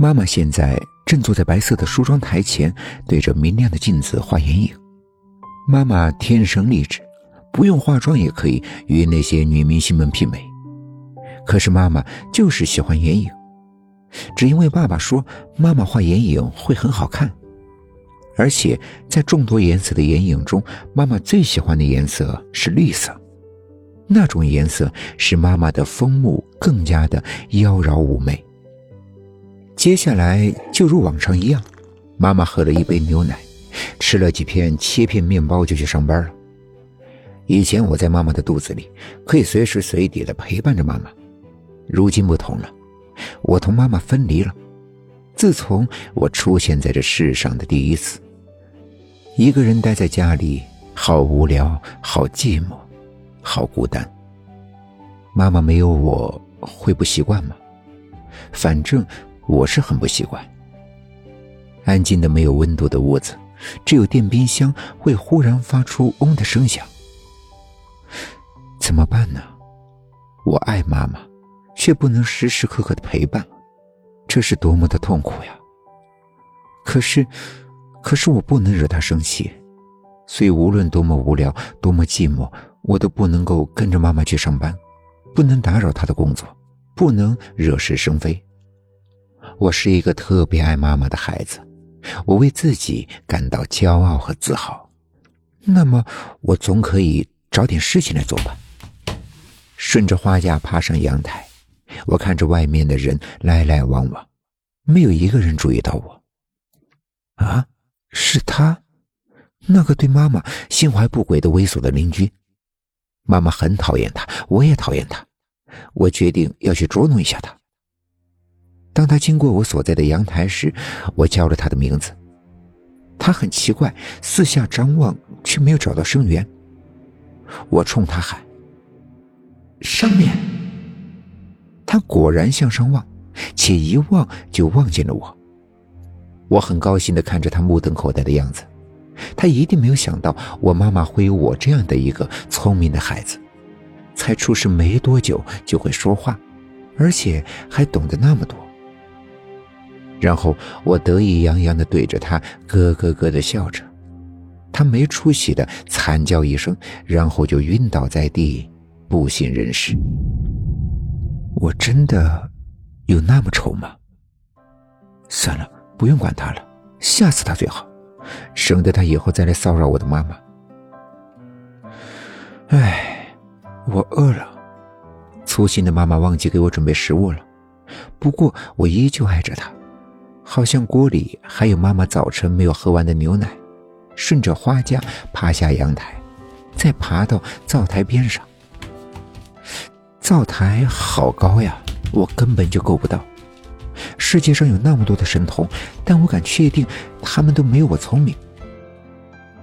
妈妈现在正坐在白色的梳妆台前，对着明亮的镜子画眼影。妈妈天生丽质，不用化妆也可以与那些女明星们媲美。可是妈妈就是喜欢眼影，只因为爸爸说妈妈画眼影会很好看。而且在众多颜色的眼影中，妈妈最喜欢的颜色是绿色，那种颜色使妈妈的风目更加的妖娆妩媚。接下来就如往常一样，妈妈喝了一杯牛奶，吃了几片切片面包就去上班了。以前我在妈妈的肚子里，可以随时随地的陪伴着妈妈，如今不同了，我同妈妈分离了。自从我出现在这世上的第一次。一个人待在家里，好无聊，好寂寞，好孤单。妈妈没有我会不习惯吗？反正我是很不习惯。安静的没有温度的屋子，只有电冰箱会忽然发出嗡的声响。怎么办呢？我爱妈妈，却不能时时刻刻的陪伴，这是多么的痛苦呀！可是。可是我不能惹她生气，所以无论多么无聊、多么寂寞，我都不能够跟着妈妈去上班，不能打扰她的工作，不能惹是生非。我是一个特别爱妈妈的孩子，我为自己感到骄傲和自豪。那么，我总可以找点事情来做吧。顺着花架爬上阳台，我看着外面的人来来往往，没有一个人注意到我。啊？是他，那个对妈妈心怀不轨的猥琐的邻居。妈妈很讨厌他，我也讨厌他。我决定要去捉弄一下他。当他经过我所在的阳台时，我叫了他的名字。他很奇怪，四下张望，却没有找到声源。我冲他喊：“上面！”他果然向上望，且一望就望见了我。我很高兴的看着他目瞪口呆的样子，他一定没有想到我妈妈会有我这样的一个聪明的孩子，才出世没多久就会说话，而且还懂得那么多。然后我得意洋洋的对着他咯咯咯的笑着，他没出息的惨叫一声，然后就晕倒在地，不省人事。我真的有那么丑吗？算了。不用管他了，吓死他最好，省得他以后再来骚扰我的妈妈。唉，我饿了。粗心的妈妈忘记给我准备食物了，不过我依旧爱着她，好像锅里还有妈妈早晨没有喝完的牛奶。顺着花架爬下阳台，再爬到灶台边上。灶台好高呀，我根本就够不到。世界上有那么多的神童，但我敢确定，他们都没有我聪明。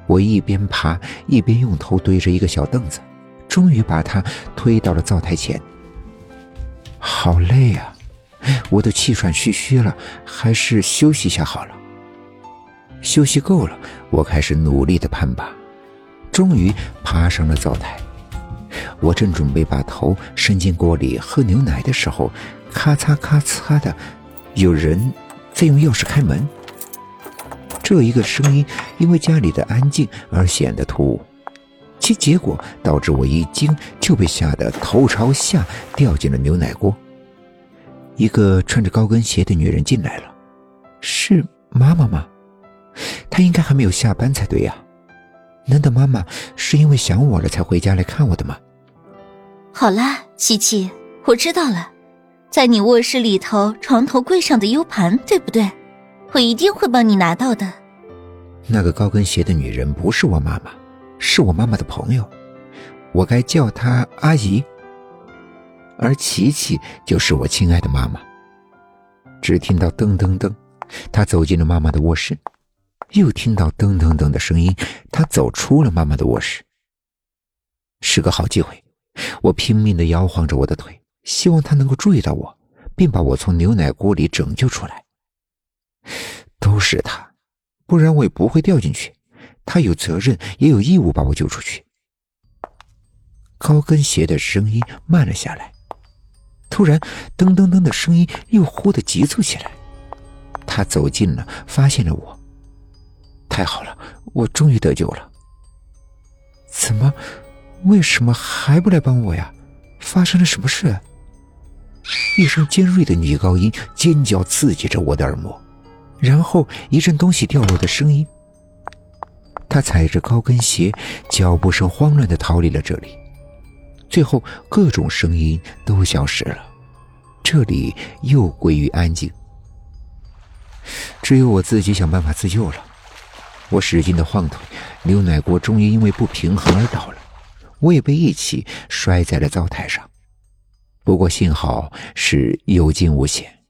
我一边爬一边用头堆着一个小凳子，终于把它推到了灶台前。好累啊，我都气喘吁吁了，还是休息一下好了。休息够了，我开始努力的攀爬，终于爬上了灶台。我正准备把头伸进锅里喝牛奶的时候，咔嚓咔嚓的。有人在用钥匙开门，这一个声音因为家里的安静而显得突兀，其结果导致我一惊就被吓得头朝下掉进了牛奶锅。一个穿着高跟鞋的女人进来了，是妈妈吗？她应该还没有下班才对呀，难道妈妈是因为想我了才回家来看我的吗？好啦，琪琪，我知道了。在你卧室里头床头柜上的 U 盘，对不对？我一定会帮你拿到的。那个高跟鞋的女人不是我妈妈，是我妈妈的朋友，我该叫她阿姨。而琪琪就是我亲爱的妈妈。只听到噔噔噔，她走进了妈妈的卧室，又听到噔噔噔的声音，她走出了妈妈的卧室。是个好机会，我拼命的摇晃着我的腿。希望他能够注意到我，并把我从牛奶锅里拯救出来。都是他，不然我也不会掉进去。他有责任，也有义务把我救出去。高跟鞋的声音慢了下来，突然，噔噔噔的声音又忽的急促起来。他走近了，发现了我。太好了，我终于得救了。怎么？为什么还不来帮我呀？发生了什么事？一声尖锐的女高音尖叫刺激着我的耳膜，然后一阵东西掉落的声音。他踩着高跟鞋，脚步声慌乱的逃离了这里。最后，各种声音都消失了，这里又归于安静。只有我自己想办法自救了。我使劲的晃腿，牛奶锅终于因为不平衡而倒了，我也被一起摔在了灶台上。不过幸好是有惊无险。